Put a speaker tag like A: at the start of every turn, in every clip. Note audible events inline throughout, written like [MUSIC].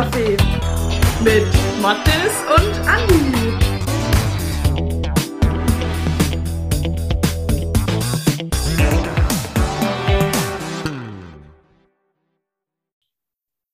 A: Inklusionscafé mit Mattes und Andi.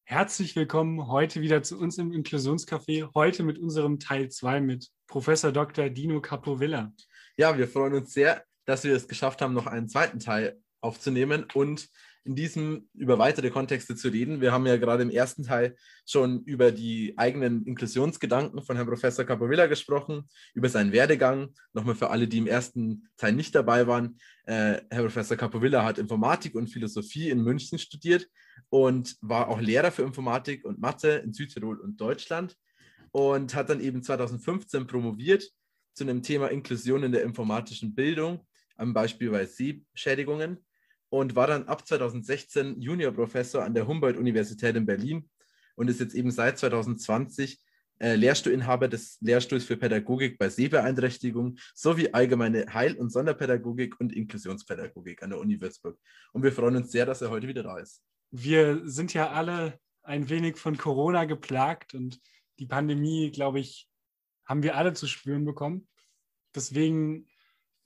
B: Herzlich willkommen heute wieder zu uns im Inklusionscafé. Heute mit unserem Teil 2 mit Professor Dr. Dino Capovilla.
C: Ja, wir freuen uns sehr, dass wir es geschafft haben, noch einen zweiten Teil aufzunehmen und in diesem über weitere Kontexte zu reden. Wir haben ja gerade im ersten Teil schon über die eigenen Inklusionsgedanken von Herrn Professor Capovilla gesprochen, über seinen Werdegang. Nochmal für alle, die im ersten Teil nicht dabei waren. Äh, Herr Professor Capovilla hat Informatik und Philosophie in München studiert und war auch Lehrer für Informatik und Mathe in Südtirol und Deutschland und hat dann eben 2015 promoviert zu einem Thema Inklusion in der informatischen Bildung, am Beispiel bei Sehschädigungen und war dann ab 2016 Juniorprofessor an der Humboldt-Universität in Berlin und ist jetzt eben seit 2020 äh, Lehrstuhlinhaber des Lehrstuhls für Pädagogik bei Sehbeeinträchtigung sowie allgemeine Heil- und Sonderpädagogik und Inklusionspädagogik an der Uni Würzburg. Und wir freuen uns sehr, dass er heute wieder da ist.
B: Wir sind ja alle ein wenig von Corona geplagt und die Pandemie, glaube ich, haben wir alle zu spüren bekommen. Deswegen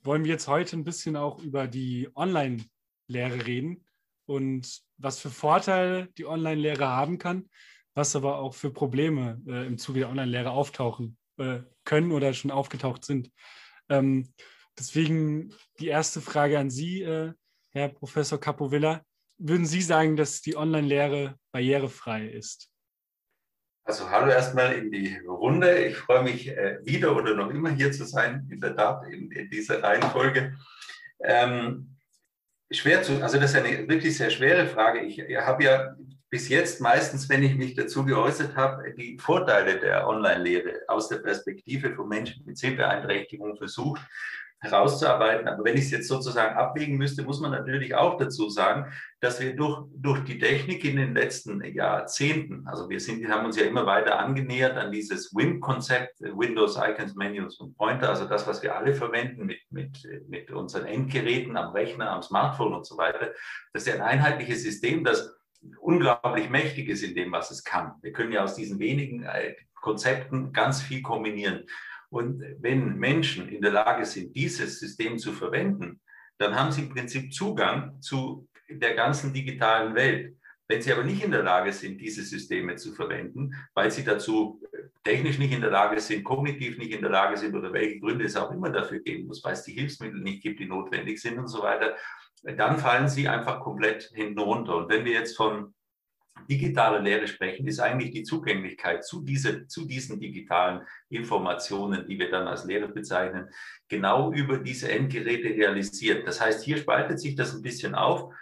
B: wollen wir jetzt heute ein bisschen auch über die Online- Lehre reden und was für Vorteile die Online-Lehre haben kann, was aber auch für Probleme äh, im Zuge der Online-Lehre auftauchen äh, können oder schon aufgetaucht sind. Ähm, deswegen die erste Frage an Sie, äh, Herr Professor Capovilla. Würden Sie sagen, dass die Online-Lehre barrierefrei ist?
D: Also hallo erstmal in die Runde. Ich freue mich äh, wieder oder noch immer hier zu sein, in der Tat in, in dieser Reihenfolge. Ähm, schwer zu, also das ist eine wirklich sehr schwere Frage. Ich habe ja bis jetzt meistens, wenn ich mich dazu geäußert habe, die Vorteile der Online-Lehre aus der Perspektive von Menschen mit Sehbeeinträchtigungen versucht herauszuarbeiten. Aber wenn ich es jetzt sozusagen abwägen müsste, muss man natürlich auch dazu sagen, dass wir durch, durch die Technik in den letzten Jahrzehnten, also wir sind, haben uns ja immer weiter angenähert an dieses WIM-Konzept, Windows, Icons, Menus und Pointer, also das, was wir alle verwenden mit, mit, mit unseren Endgeräten am Rechner, am Smartphone und so weiter. Das ist ja ein einheitliches System, das unglaublich mächtig ist in dem, was es kann. Wir können ja aus diesen wenigen äh, Konzepten ganz viel kombinieren. Und wenn Menschen in der Lage sind, dieses System zu verwenden, dann haben sie im Prinzip Zugang zu der ganzen digitalen Welt. Wenn sie aber nicht in der Lage sind, diese Systeme zu verwenden, weil sie dazu technisch nicht in der Lage sind, kognitiv nicht in der Lage sind oder welche Gründe es auch immer dafür geben muss, weil es die Hilfsmittel nicht gibt, die notwendig sind und so weiter, dann fallen sie einfach komplett hinten runter. Und wenn wir jetzt von digitale Lehre sprechen, ist eigentlich die Zugänglichkeit zu, diese, zu diesen digitalen Informationen, die wir dann als Lehre bezeichnen, genau über diese Endgeräte realisiert. Das heißt, hier spaltet sich das ein bisschen auf.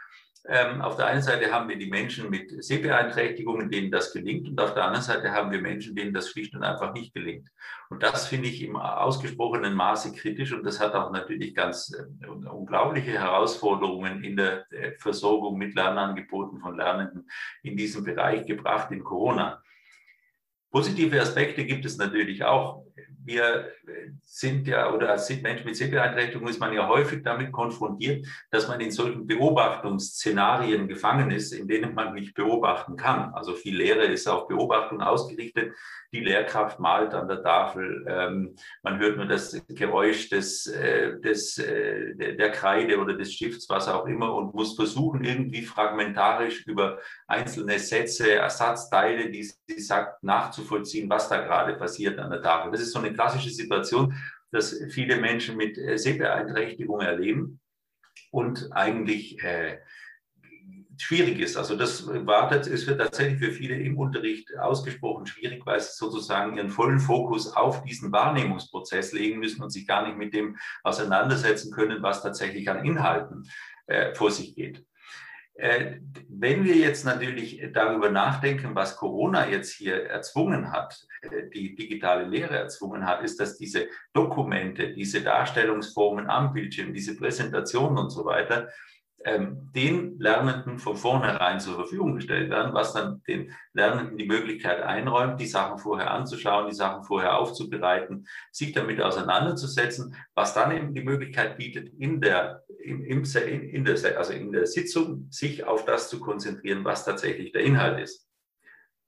D: Ähm, auf der einen Seite haben wir die Menschen mit Sehbeeinträchtigungen, denen das gelingt, und auf der anderen Seite haben wir Menschen, denen das schlicht und einfach nicht gelingt. Und das finde ich im ausgesprochenen Maße kritisch und das hat auch natürlich ganz äh, unglaubliche Herausforderungen in der äh, Versorgung mit Lernangeboten von Lernenden in diesem Bereich gebracht in Corona. Positive Aspekte gibt es natürlich auch. Wir sind ja, oder als Mensch mit Sehbeeinträchtigung ist man ja häufig damit konfrontiert, dass man in solchen Beobachtungsszenarien gefangen ist, in denen man nicht beobachten kann. Also viel Lehre ist auf Beobachtung ausgerichtet die Lehrkraft malt an der Tafel, ähm, man hört nur das Geräusch des, äh, des, äh, der Kreide oder des Stifts, was auch immer, und muss versuchen, irgendwie fragmentarisch über einzelne Sätze, Ersatzteile, die sie sagt, nachzuvollziehen, was da gerade passiert an der Tafel. Das ist so eine klassische Situation, dass viele Menschen mit äh, Sehbeeinträchtigung erleben und eigentlich äh, schwierig ist. Also das wartet, ist für tatsächlich für viele im Unterricht ausgesprochen schwierig, weil sie sozusagen ihren vollen Fokus auf diesen Wahrnehmungsprozess legen müssen und sich gar nicht mit dem auseinandersetzen können, was tatsächlich an Inhalten äh, vor sich geht. Äh, wenn wir jetzt natürlich darüber nachdenken, was Corona jetzt hier erzwungen hat, äh, die digitale Lehre erzwungen hat, ist, dass diese Dokumente, diese Darstellungsformen am Bildschirm, diese Präsentationen und so weiter, ähm, den Lernenden von vornherein zur Verfügung gestellt werden, was dann den Lernenden die Möglichkeit einräumt, die Sachen vorher anzuschauen, die Sachen vorher aufzubereiten, sich damit auseinanderzusetzen, was dann eben die Möglichkeit bietet, in der, im, im, in der, also in der Sitzung sich auf das zu konzentrieren, was tatsächlich der Inhalt ist.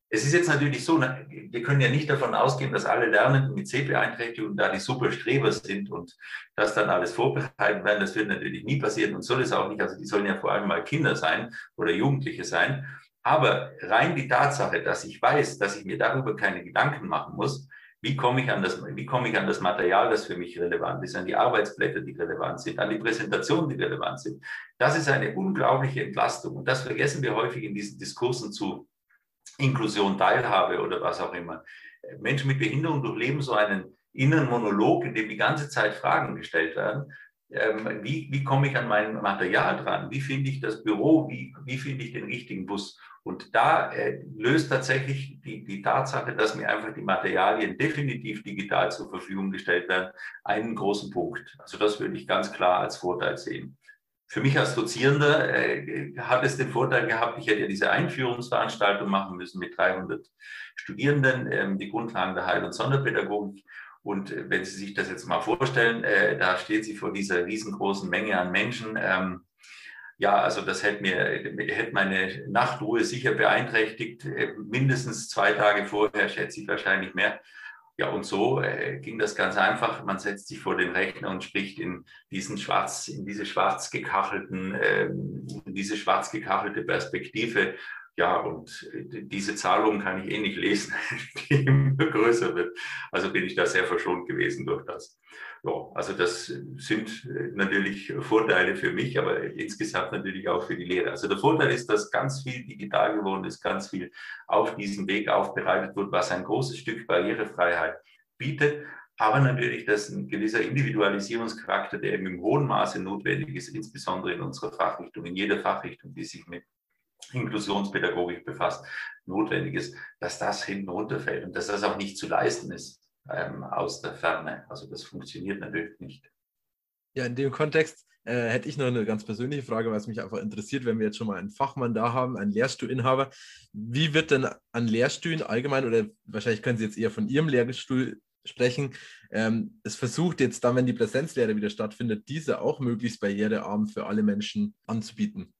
D: es ist jetzt natürlich so, wir können ja nicht davon ausgehen, dass alle Lernenden mit Sehbeeinträchtigungen da die super Streber sind und das dann alles vorbereiten werden. Das wird natürlich nie passieren und soll es auch nicht. Also die sollen ja vor allem mal Kinder sein oder Jugendliche sein. Aber rein die Tatsache, dass ich weiß, dass ich mir darüber keine Gedanken machen muss, wie komme ich an das, wie komme ich an das Material, das für mich relevant ist, an die Arbeitsblätter, die relevant sind, an die Präsentationen, die relevant sind. Das ist eine unglaubliche Entlastung. Und das vergessen wir häufig in diesen Diskursen zu Inklusion, Teilhabe oder was auch immer. Menschen mit Behinderung durchleben so einen inneren Monolog, in dem die ganze Zeit Fragen gestellt werden. Ähm, wie, wie komme ich an mein Material dran? Wie finde ich das Büro? Wie, wie finde ich den richtigen Bus? Und da äh, löst tatsächlich die, die Tatsache, dass mir einfach die Materialien definitiv digital zur Verfügung gestellt werden, einen großen Punkt. Also das würde ich ganz klar als Vorteil sehen für mich als Dozierender äh, hat es den Vorteil gehabt, ich hätte ja diese Einführungsveranstaltung machen müssen mit 300 Studierenden, ähm, die Grundlagen der Heil- und Sonderpädagogik. Und äh, wenn Sie sich das jetzt mal vorstellen, äh, da steht sie vor dieser riesengroßen Menge an Menschen. Ähm, ja, also das hätte mir hätte meine Nachtruhe sicher beeinträchtigt. Äh, mindestens zwei Tage vorher schätze ich wahrscheinlich mehr. Ja, und so äh, ging das ganz einfach. Man setzt sich vor den Rechner und spricht in diesen schwarz, in diese schwarz gekachelten, äh, in diese schwarz gekachelte Perspektive. Ja, und äh, diese Zahlung kann ich eh nicht lesen, [LAUGHS] die immer größer wird. Also bin ich da sehr verschont gewesen durch das ja, also das sind äh, natürlich Vorteile für mich, aber insgesamt natürlich auch für die Lehre. Also der Vorteil ist, dass ganz viel digital geworden ist, ganz viel auf diesem Weg aufbereitet wird, was ein großes Stück Barrierefreiheit bietet. Aber natürlich, dass ein gewisser Individualisierungscharakter, der eben im hohen Maße notwendig ist, insbesondere in unserer Fachrichtung, in jeder Fachrichtung, die sich mit Inklusionspädagogik befasst, notwendig ist, dass das hinten runterfällt und dass das auch nicht zu leisten ist ähm, aus der Ferne. Also das funktioniert natürlich nicht.
C: Ja, in dem Kontext äh, hätte ich noch eine ganz persönliche Frage, weil es mich einfach interessiert, wenn wir jetzt schon mal einen Fachmann da haben, einen Lehrstuhlinhaber. Wie wird denn an Lehrstühlen allgemein, oder wahrscheinlich können Sie jetzt eher von Ihrem Lehrstuhl sprechen, ähm, es versucht jetzt dann, wenn die Präsenzlehre wieder stattfindet, diese auch möglichst barrierearm für alle Menschen anzubieten?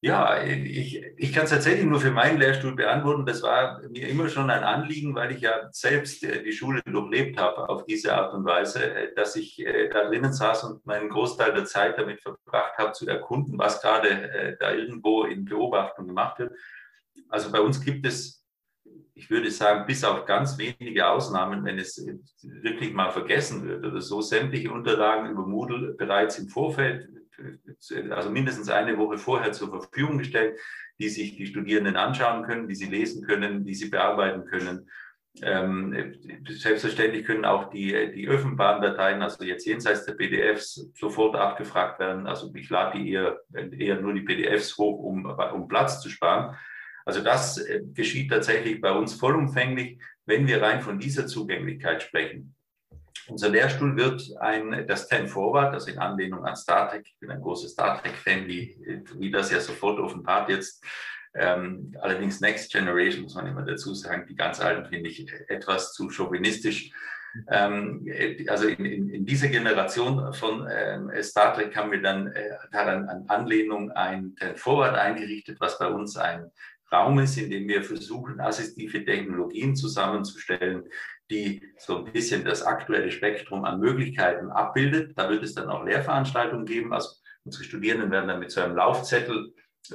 D: Ja, ich, ich kann es tatsächlich nur für meinen Lehrstuhl beantworten. Das war mir immer schon ein Anliegen, weil ich ja selbst äh, die Schule durchlebt habe auf diese Art und Weise, äh, dass ich äh, da drinnen saß und meinen Großteil der Zeit damit verbracht habe, zu erkunden, was gerade da irgendwo in Beobachtung gemacht wird. Also bei uns gibt es, ich würde sagen, bis auf ganz wenige Ausnahmen, wenn es wirklich mal vergessen wird oder so, sämtliche Unterlagen über Moodle bereits im Vorfeld also mindestens eine Woche vorher zur Verfügung gestellt, die sich die Studierenden anschauen können, die sie lesen können, die sie bearbeiten können. Ähm, selbstverständlich können auch die, die öffentlichen Dateien, also jetzt jenseits der PDFs, sofort abgefragt werden. Also ich lade die eher, eher nur die PDFs hoch, um, um Platz zu sparen. Also das äh, geschieht tatsächlich bei uns vollumfänglich, wenn wir rein von dieser Zugänglichkeit sprechen. Unser Lehrstuhl wird ein, das 10 Forward, also in Anlehnung an Star Trek. Ich bin ein großer Star Trek-Fan, wie, wie das ja sofort offenbart jetzt. Ähm, allerdings Next Generation, muss man immer dazu sagen, die ganz alten finde ich etwas zu chauvinistisch. Ähm, also in, in, in dieser Generation von ähm, Star Trek haben wir dann äh, daran an Anlehnung ein 10 Forward eingerichtet, was bei uns ein Raum ist, in dem wir versuchen, assistive Technologien zusammenzustellen, die so ein bisschen das aktuelle Spektrum an Möglichkeiten abbildet. Da wird es dann auch Lehrveranstaltungen geben. Also unsere Studierenden werden dann mit so einem Laufzettel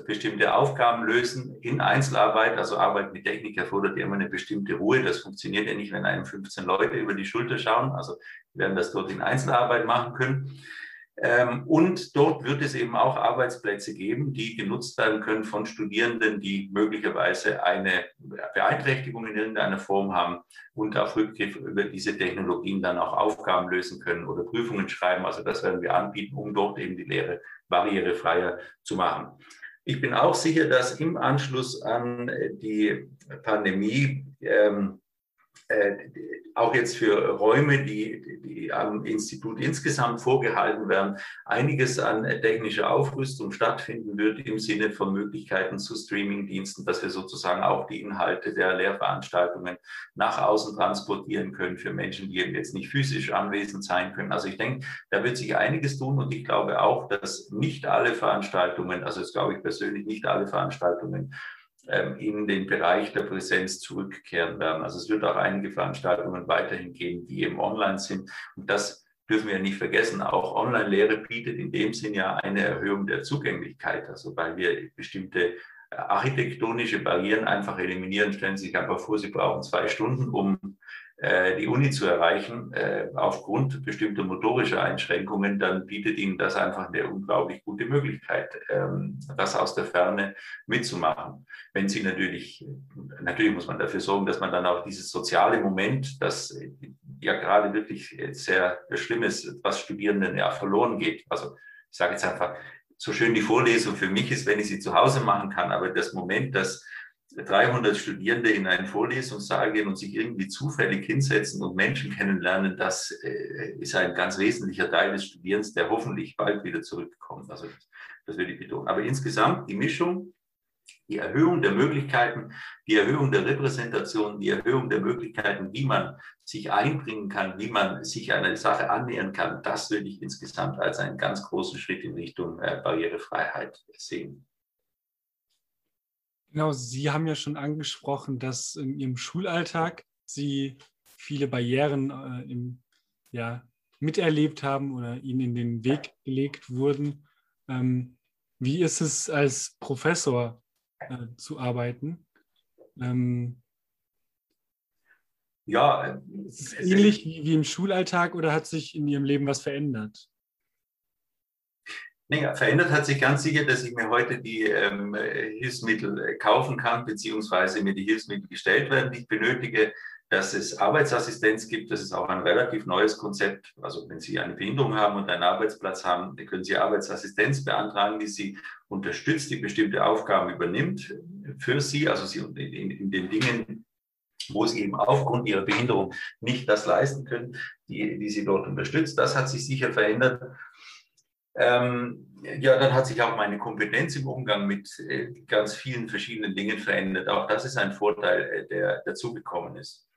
D: bestimmte Aufgaben lösen in Einzelarbeit. Also Arbeit mit Technik erfordert immer eine bestimmte Ruhe. Das funktioniert ja nicht, wenn einem 15 Leute über die Schulter schauen. Also werden das dort in Einzelarbeit machen können. Ähm, und dort wird es eben auch Arbeitsplätze geben, die genutzt werden können von Studierenden, die möglicherweise eine Beeinträchtigung in irgendeiner Form haben und auf Rückgriff über diese Technologien dann auch Aufgaben lösen können oder Prüfungen schreiben. Also das werden wir anbieten, um dort eben die Lehre barrierefreier zu machen. Ich bin auch sicher, dass im Anschluss an die Pandemie ähm, äh, auch jetzt für Räume, die, die am Institut insgesamt vorgehalten werden, einiges an technischer Aufrüstung stattfinden wird im Sinne von Möglichkeiten zu Streamingdiensten, dass wir sozusagen auch die Inhalte der Lehrveranstaltungen nach außen transportieren können für Menschen, die eben jetzt nicht physisch anwesend sein können. Also ich denke, da wird sich einiges tun und ich glaube auch, dass nicht alle Veranstaltungen, also das glaube ich persönlich, nicht alle Veranstaltungen in den Bereich der Präsenz zurückkehren werden. Also es wird auch einige Veranstaltungen weiterhin geben, die eben online sind. Und das dürfen wir nicht vergessen. Auch Online-Lehre bietet in dem Sinn ja eine Erhöhung der Zugänglichkeit. Also weil wir bestimmte architektonische Barrieren einfach eliminieren. Stellen Sie sich einfach vor, Sie brauchen zwei Stunden, um die Uni zu erreichen, äh, aufgrund bestimmter motorischer Einschränkungen, dann bietet Ihnen das einfach eine unglaublich gute Möglichkeit, ähm, das aus der Ferne mitzumachen. Wenn Sie natürlich, natürlich muss man dafür sorgen, dass man dann auch dieses soziale Moment, das ja gerade wirklich sehr schlimm ist, was Studierenden ja verloren geht. Also ich sage jetzt einfach, so schön die Vorlesung für mich ist, wenn ich sie zu Hause machen kann, aber das Moment, dass 300 Studierende in einen Vorlesungssaal gehen und sich irgendwie zufällig hinsetzen und Menschen kennenlernen, das äh, ist ein ganz wesentlicher Teil des Studierens, der hoffentlich bald wieder zurückkommt. Also das will ich betonen. Aber insgesamt die Mischung, die Erhöhung der Möglichkeiten, die Erhöhung der Repräsentation, die Erhöhung der Möglichkeiten, wie man sich einbringen kann, wie man sich einer Sache annähern kann, das würde ich insgesamt als einen ganz großen Schritt in Richtung äh, Barrierefreiheit sehen.
B: Genau, Sie haben ja schon angesprochen, dass in Ihrem Schulalltag Sie viele Barrieren äh, im, ja, miterlebt haben oder Ihnen in den Weg gelegt wurden. Ähm, wie ist es als Professor äh, zu arbeiten? Ähm, ja, äh, ist es ähnlich wie, wie im Schulalltag oder hat sich in Ihrem Leben was verändert?
D: Naja, verändert hat sich ganz sicher, dass ich mir heute die ähm, Hilfsmittel äh, kaufen kann, beziehungsweise mir die Hilfsmittel gestellt werden, die ich benötige, dass es Arbeitsassistenz gibt. Das ist auch ein relativ neues Konzept. Also wenn Sie eine Behinderung haben und einen Arbeitsplatz haben, können Sie Arbeitsassistenz beantragen, die Sie unterstützt, die bestimmte Aufgaben übernimmt für Sie, also Sie in, in den Dingen, wo Sie eben aufgrund Ihrer Behinderung nicht das leisten können, die, die Sie dort unterstützt. Das hat sich sicher verändert. Ähm, ja, dann hat sich auch meine Kompetenz im Umgang mit äh, ganz vielen verschiedenen Dingen verändert. Auch das ist ein Vorteil, äh, der dazugekommen ist.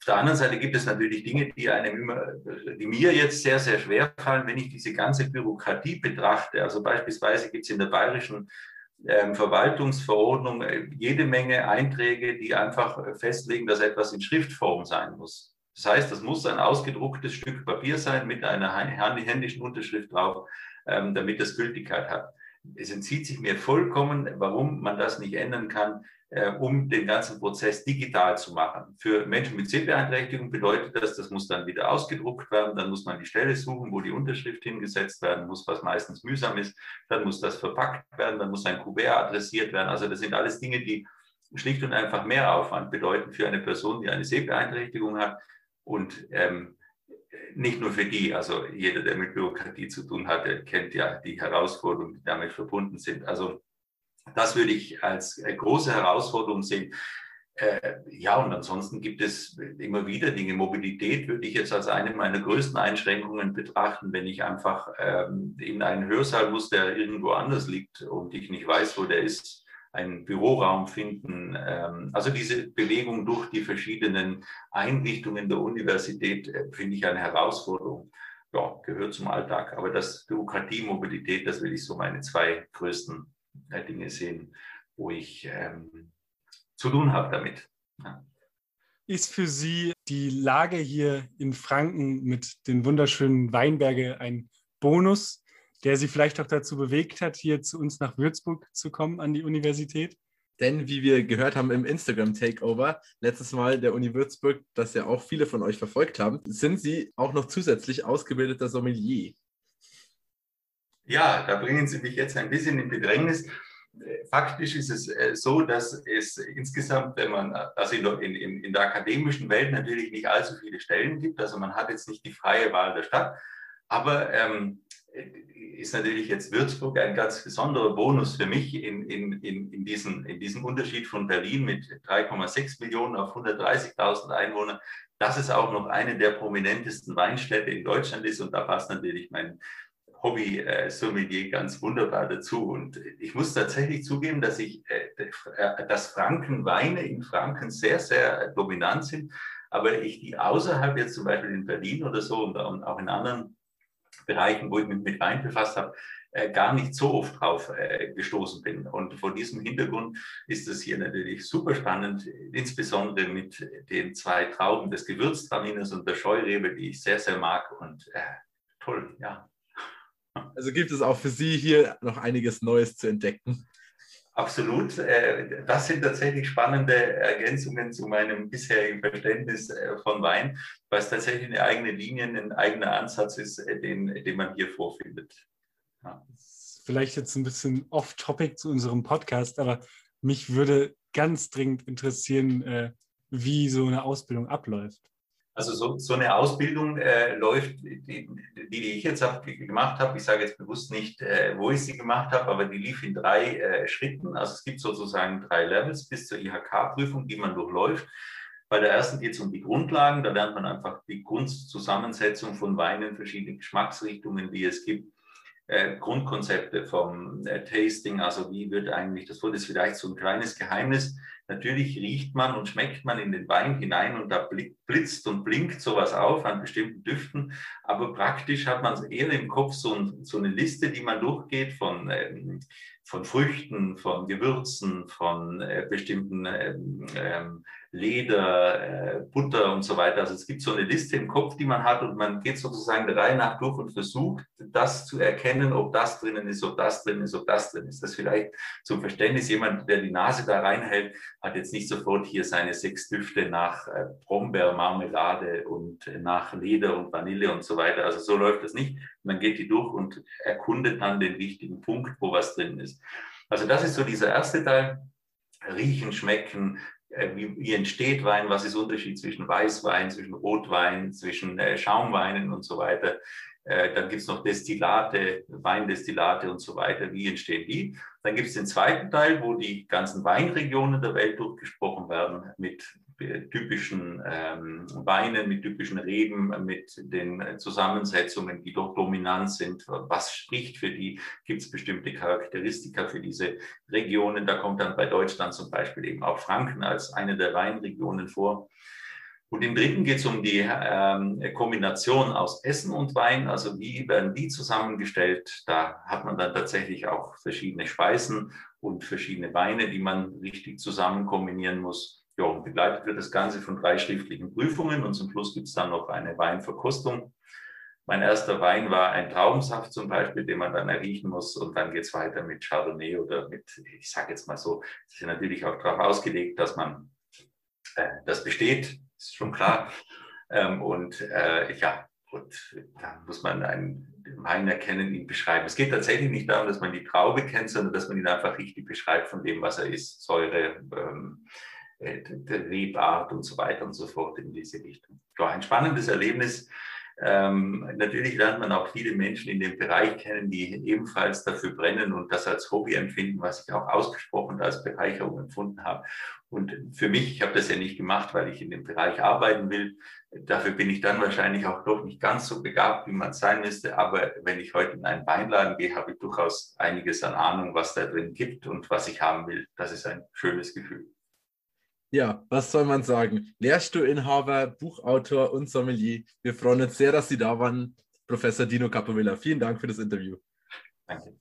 D: Auf der anderen Seite gibt es natürlich Dinge, die einem immer, die mir jetzt sehr, sehr schwer fallen, wenn ich diese ganze Bürokratie betrachte. Also beispielsweise gibt es in der bayerischen ähm, Verwaltungsverordnung äh, jede Menge Einträge, die einfach festlegen, dass etwas in Schriftform sein muss. Das heißt, das muss ein ausgedrucktes Stück Papier sein mit einer händischen Unterschrift drauf, ähm, damit das Gültigkeit hat. Es entzieht sich mir vollkommen, warum man das nicht ändern kann, äh, um den ganzen Prozess digital zu machen. Für Menschen mit Sehbeeinträchtigung bedeutet das, das muss dann wieder ausgedruckt werden, dann muss man die Stelle suchen, wo die Unterschrift hingesetzt werden muss, was meistens mühsam ist, dann muss das verpackt werden, dann muss ein Kuvert adressiert werden. Also das sind alles Dinge, die schlicht und einfach mehr Aufwand bedeuten für eine Person, die eine Sehbeeinträchtigung hat, und ähm, nicht nur für die, also jeder, der mit Bürokratie zu tun hat, kennt ja die Herausforderungen, die damit verbunden sind. Also das würde ich als große Herausforderung sehen. Äh, ja, und ansonsten gibt es immer wieder Dinge. Mobilität würde ich jetzt als eine meiner größten Einschränkungen betrachten, wenn ich einfach ähm, in einen Hörsaal muss, der irgendwo anders liegt und ich nicht weiß, wo der ist einen Büroraum finden. Ähm, also diese Bewegung durch die verschiedenen Einrichtungen der Universität äh, finde ich eine Herausforderung. Ja, gehört zum Alltag. Aber das Bürokratie, Mobilität, das will ich so meine zwei größten äh, Dinge sehen, wo ich ähm, zu tun habe damit. Ja.
B: Ist für Sie die Lage hier in Franken mit den wunderschönen Weinberge ein Bonus, der Sie vielleicht auch dazu bewegt hat, hier zu uns nach Würzburg zu kommen an die Universität?
C: Denn wie wir gehört haben im Instagram-Takeover, letztes Mal der Uni Würzburg, das ja auch viele von euch verfolgt haben, sind Sie auch noch zusätzlich ausgebildeter Sommelier.
D: Ja, da bringen Sie mich jetzt ein bisschen in Bedrängnis. Faktisch ist es äh, so, dass es insgesamt, wenn man, also in, in, in der akademischen Welt natürlich nicht allzu viele Stellen gibt. Also man hat jetzt nicht die freie Wahl der Stadt. Aber ähm, ist natürlich jetzt Würzburg ein ganz besonderer Bonus für mich in, in, in, in, diesen, in diesem Unterschied von Berlin mit 3,6 Millionen auf 130.000 Einwohner, dass es auch noch eine der prominentesten Weinstädte in Deutschland ist. Und da passt natürlich mein Hobby äh, ganz wunderbar dazu. Und ich muss tatsächlich zugeben, dass ich, äh, äh dass Franken Weine in Franken sehr, sehr dominant sind. Aber ich die außerhalb jetzt zum Beispiel in Berlin oder so und auch in anderen Bereichen, wo ich mich mit Wein befasst habe, äh, gar nicht so oft drauf äh, gestoßen bin. Und vor diesem Hintergrund ist es hier natürlich super spannend, insbesondere mit den zwei Trauben des Gewürztraminers und der Scheurebe, die ich sehr, sehr mag. Und äh, toll, ja.
C: Also gibt es auch für Sie hier noch einiges Neues zu entdecken.
D: Absolut. Äh, das sind tatsächlich spannende Ergänzungen zu meinem bisherigen Verständnis äh, von Wein, weil es tatsächlich eine eigene Linie, ein eigener Ansatz ist, äh, den, den man hier vorfindet.
B: Ja. Vielleicht jetzt ein bisschen off-topic zu unserem Podcast, aber mich würde ganz dringend interessieren, wie so eine Ausbildung abläuft.
D: Also so, so eine Ausbildung äh, läuft, die, die, die, ich jetzt hab, gemacht habe, ich sage jetzt bewusst nicht, äh, wo ich sie gemacht habe, aber die lief in drei äh, Schritten. Also es gibt sozusagen drei Levels bis zur IHK-Prüfung, die man durchläuft. Bei der ersten geht es um die Grundlagen, da lernt man einfach die Grundzusammensetzung von Weinen, verschiedene Geschmacksrichtungen, die es gibt. Äh, Grundkonzepte vom äh, Tasting, also wie wird eigentlich, das wurde vielleicht so ein kleines Geheimnis, Natürlich riecht man und schmeckt man in den Wein hinein und da blitzt und blinkt sowas auf an bestimmten Düften. Aber praktisch hat man eher im Kopf so, ein, so eine Liste, die man durchgeht von ähm, von Früchten, von Gewürzen, von äh, bestimmten ähm, ähm, Leder, äh, Butter und so weiter. Also es gibt so eine Liste im Kopf, die man hat und man geht sozusagen der Reihe nach durch und versucht, das zu erkennen, ob das drinnen ist, ob das drin ist, ob das drin ist. Das vielleicht zum Verständnis, jemand, der die Nase da reinhält, hat jetzt nicht sofort hier seine sechs Düfte nach äh, Brombeer, Marmelade und äh, nach Leder und Vanille und so weiter. Also so läuft das nicht. Man geht die durch und erkundet dann den wichtigen Punkt, wo was drin ist. Also das ist so dieser erste Teil. Riechen, schmecken, äh, wie, wie, entsteht Wein, was ist der Unterschied zwischen Weißwein, zwischen Rotwein, zwischen äh, Schaumweinen und so weiter. Äh, dann gibt es noch Destillate, Weindestillate und so weiter. Wie entstehen die? Dann gibt es den zweiten Teil, wo die ganzen Weinregionen der Welt durchgesprochen werden mit typischen ähm, Weinen, mit typischen Reben, mit den Zusammensetzungen, die doch dominant sind. Was spricht für die? Gibt es bestimmte Charakteristika für diese Regionen? Da kommt dann bei Deutschland zum Beispiel eben auch Franken als eine der Weinregionen vor. Und im dritten geht es um die ähm, Kombination aus Essen und Wein. Also wie werden die zusammengestellt? Da hat man dann tatsächlich auch verschiedene Speisen und verschiedene Weine, die man richtig zusammen kombinieren muss. Ja, und begleitet wird das Ganze von drei schriftlichen Prüfungen und zum Schluss gibt es dann noch eine Weinverkostung. Mein erster Wein war ein Traubensaft zum Beispiel, den man dann erriechen muss und dann geht es weiter mit Chardonnay oder mit, ich sage jetzt mal so, es ist natürlich auch darauf ausgelegt, dass man äh, das besteht, ist schon klar. [LAUGHS] Ähm, und äh, ja, und da muss man einen Wein erkennen, ihn beschreiben. Es geht tatsächlich nicht darum, dass man die Traube kennt, sondern dass man ihn einfach richtig beschreibt von dem, was er ist. Säure, ähm, äh, der Rebart und so weiter und so fort in diese Richtung. Ja, ein spannendes Erlebnis. Ähm, natürlich lernt man auch viele Menschen in dem Bereich kennen, die ebenfalls dafür brennen und das als Hobby empfinden, was ich auch ausgesprochen als Bereicherung empfunden habe. Und für mich, ich habe das ja nicht gemacht, weil ich in dem Bereich arbeiten will. Dafür bin ich dann wahrscheinlich auch doch nicht ganz so begabt, wie man sein müsste. Aber wenn ich heute in einen Weinladen gehe, habe ich durchaus einiges an Ahnung, was da drin gibt und was ich haben will. Das ist ein schönes Gefühl.
C: Ja, was soll man sagen? Lehrstuhlinhaber, Buchautor und Sommelier. Wir freuen uns sehr, dass Sie da waren, Professor Dino Capovilla. Vielen Dank für das Interview.
D: Danke.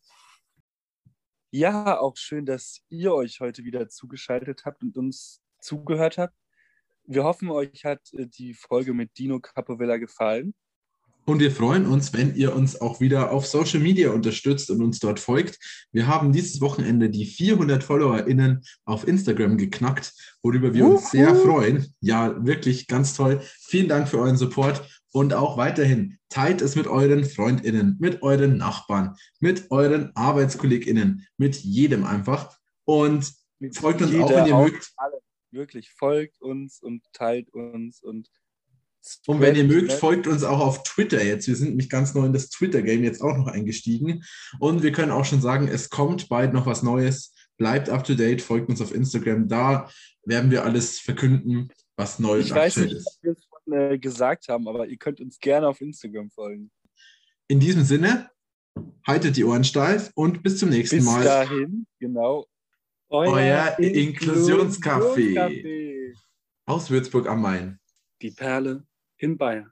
E: Ja, auch schön, dass ihr euch heute wieder zugeschaltet habt und uns zugehört habt. Wir hoffen, euch hat äh, die Folge mit Dino Capovilla gefallen.
C: Und wir freuen uns, wenn ihr uns auch wieder auf Social Media unterstützt und uns dort folgt. Wir haben dieses Wochenende die 400 FollowerInnen auf Instagram geknackt, worüber wir uns sehr freuen. Ja, wirklich ganz toll. Vielen Dank für euren Support und auch weiterhin teilt es mit euren FreundInnen, mit euren Nachbarn, mit euren ArbeitskollegInnen, mit jedem einfach. Und folgt uns auch, wenn ihr mögt.
E: Alle. Wirklich, folgt uns und teilt uns und
C: und wenn ihr mögt, folgt uns auch auf Twitter jetzt. Wir sind nämlich ganz neu in das Twitter-Game jetzt auch noch eingestiegen. Und wir können auch schon sagen, es kommt bald noch was Neues. Bleibt up to date, folgt uns auf Instagram. Da werden wir alles verkünden, was neu ist.
E: Ich weiß nicht, ist. ob wir es schon äh, gesagt haben, aber ihr könnt uns gerne auf Instagram folgen.
C: In diesem Sinne, haltet die Ohren steif und bis zum nächsten
E: bis
C: Mal.
E: Bis dahin, genau.
C: Euer, Euer Inklusionscafé. Inklusionscafé aus Würzburg am Main
E: die Perle in Bayern.